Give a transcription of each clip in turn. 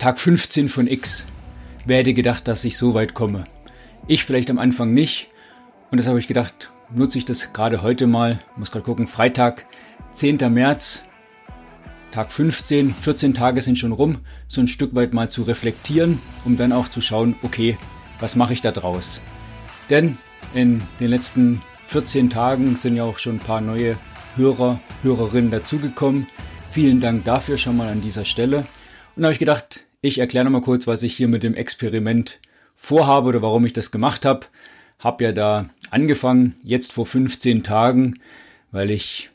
Tag 15 von X. Wer hätte gedacht, dass ich so weit komme? Ich vielleicht am Anfang nicht. Und das habe ich gedacht, nutze ich das gerade heute mal. Muss gerade gucken, Freitag, 10. März, Tag 15, 14 Tage sind schon rum, so ein Stück weit mal zu reflektieren, um dann auch zu schauen, okay, was mache ich da draus? Denn in den letzten 14 Tagen sind ja auch schon ein paar neue Hörer, Hörerinnen dazugekommen. Vielen Dank dafür schon mal an dieser Stelle. Und da habe ich gedacht, ich erkläre nochmal kurz, was ich hier mit dem Experiment vorhabe oder warum ich das gemacht habe. Hab ja da angefangen, jetzt vor 15 Tagen, weil ich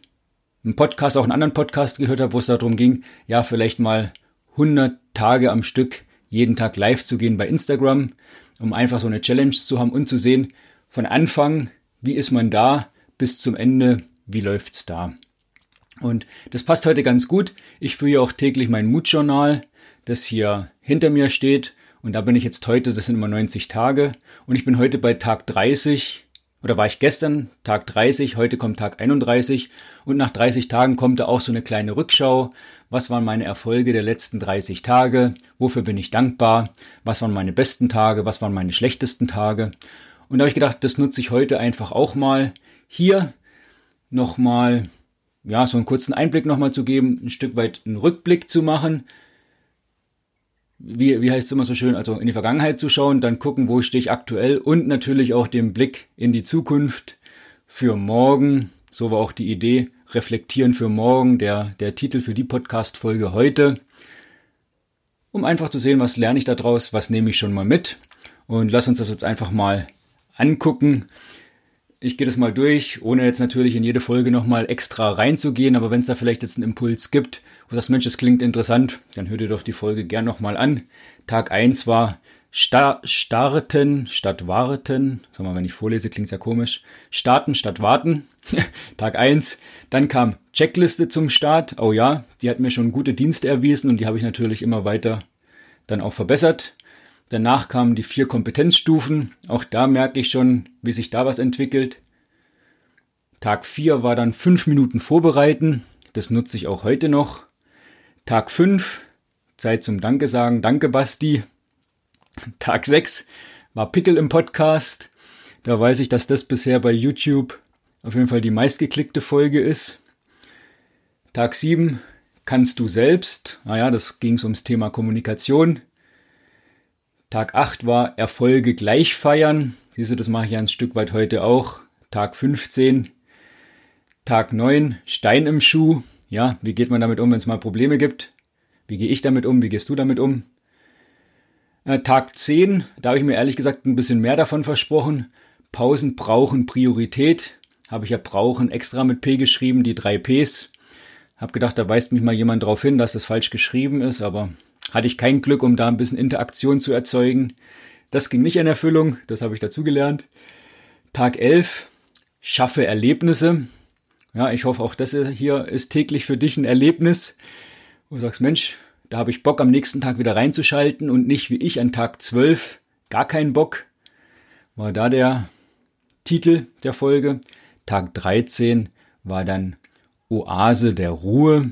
einen Podcast, auch einen anderen Podcast gehört habe, wo es darum ging, ja, vielleicht mal 100 Tage am Stück jeden Tag live zu gehen bei Instagram, um einfach so eine Challenge zu haben und zu sehen, von Anfang, wie ist man da, bis zum Ende, wie läuft's da. Und das passt heute ganz gut. Ich führe ja auch täglich mein Mutjournal, das hier hinter mir steht. Und da bin ich jetzt heute, das sind immer 90 Tage. Und ich bin heute bei Tag 30. Oder war ich gestern Tag 30, heute kommt Tag 31. Und nach 30 Tagen kommt da auch so eine kleine Rückschau. Was waren meine Erfolge der letzten 30 Tage? Wofür bin ich dankbar? Was waren meine besten Tage? Was waren meine schlechtesten Tage? Und da habe ich gedacht, das nutze ich heute einfach auch mal. Hier nochmal ja, so einen kurzen Einblick nochmal zu geben, ein Stück weit einen Rückblick zu machen. Wie, wie heißt es immer so schön, also in die Vergangenheit zu schauen, dann gucken, wo stehe ich aktuell und natürlich auch den Blick in die Zukunft für morgen. So war auch die Idee, reflektieren für morgen, der, der Titel für die Podcast-Folge heute. Um einfach zu sehen, was lerne ich da draus, was nehme ich schon mal mit. Und lass uns das jetzt einfach mal angucken. Ich gehe das mal durch, ohne jetzt natürlich in jede Folge nochmal extra reinzugehen, aber wenn es da vielleicht jetzt einen Impuls gibt, wo das Mensch, das klingt interessant, dann hört ihr doch die Folge gern nochmal an. Tag 1 war Star starten statt warten. Sag mal, wenn ich vorlese, klingt ja komisch. Starten statt warten. Tag 1. Dann kam Checkliste zum Start. Oh ja, die hat mir schon gute Dienste erwiesen und die habe ich natürlich immer weiter dann auch verbessert. Danach kamen die vier Kompetenzstufen. Auch da merke ich schon, wie sich da was entwickelt. Tag 4 war dann fünf Minuten vorbereiten. Das nutze ich auch heute noch. Tag 5, Zeit zum Danke sagen. Danke, Basti. Tag 6 war Pickel im Podcast. Da weiß ich, dass das bisher bei YouTube auf jeden Fall die meistgeklickte Folge ist. Tag 7 kannst du selbst. Naja, das ging ums Thema Kommunikation. Tag 8 war Erfolge gleich feiern. Siehst du, das mache ich ein Stück weit heute auch. Tag 15. Tag 9, Stein im Schuh. Ja, wie geht man damit um, wenn es mal Probleme gibt? Wie gehe ich damit um? Wie gehst du damit um? Äh, Tag 10, da habe ich mir ehrlich gesagt ein bisschen mehr davon versprochen. Pausen brauchen Priorität. Habe ich ja brauchen extra mit P geschrieben, die drei Ps. Hab gedacht, da weist mich mal jemand darauf hin, dass das falsch geschrieben ist, aber hatte ich kein Glück, um da ein bisschen Interaktion zu erzeugen. Das ging nicht in Erfüllung, das habe ich dazugelernt. Tag 11, schaffe Erlebnisse. Ja, ich hoffe auch das hier ist täglich für dich ein Erlebnis. Wo du sagst, Mensch, da habe ich Bock am nächsten Tag wieder reinzuschalten und nicht wie ich an Tag 12 gar keinen Bock. War da der Titel der Folge. Tag 13 war dann Oase der Ruhe.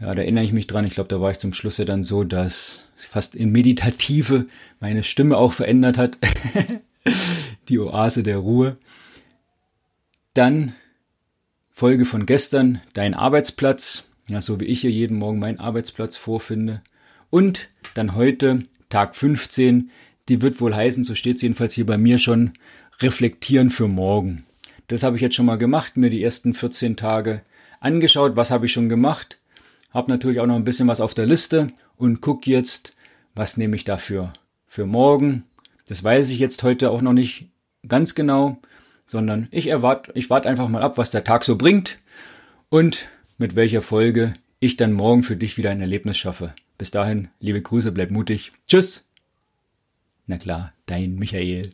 Ja, da erinnere ich mich dran. Ich glaube, da war ich zum Schluss ja dann so, dass fast in Meditative meine Stimme auch verändert hat. Die Oase der Ruhe. Dann Folge von gestern, dein Arbeitsplatz. Ja, so wie ich hier jeden Morgen meinen Arbeitsplatz vorfinde. Und dann heute, Tag 15, die wird wohl heißen, so steht es jedenfalls hier bei mir schon, reflektieren für morgen. Das habe ich jetzt schon mal gemacht, mir die ersten 14 Tage angeschaut, was habe ich schon gemacht, habe natürlich auch noch ein bisschen was auf der Liste und gucke jetzt, was nehme ich dafür für morgen. Das weiß ich jetzt heute auch noch nicht ganz genau, sondern ich erwarte, ich warte einfach mal ab, was der Tag so bringt und mit welcher Folge ich dann morgen für dich wieder ein Erlebnis schaffe. Bis dahin, liebe Grüße, bleib mutig. Tschüss. Na klar, dein Michael.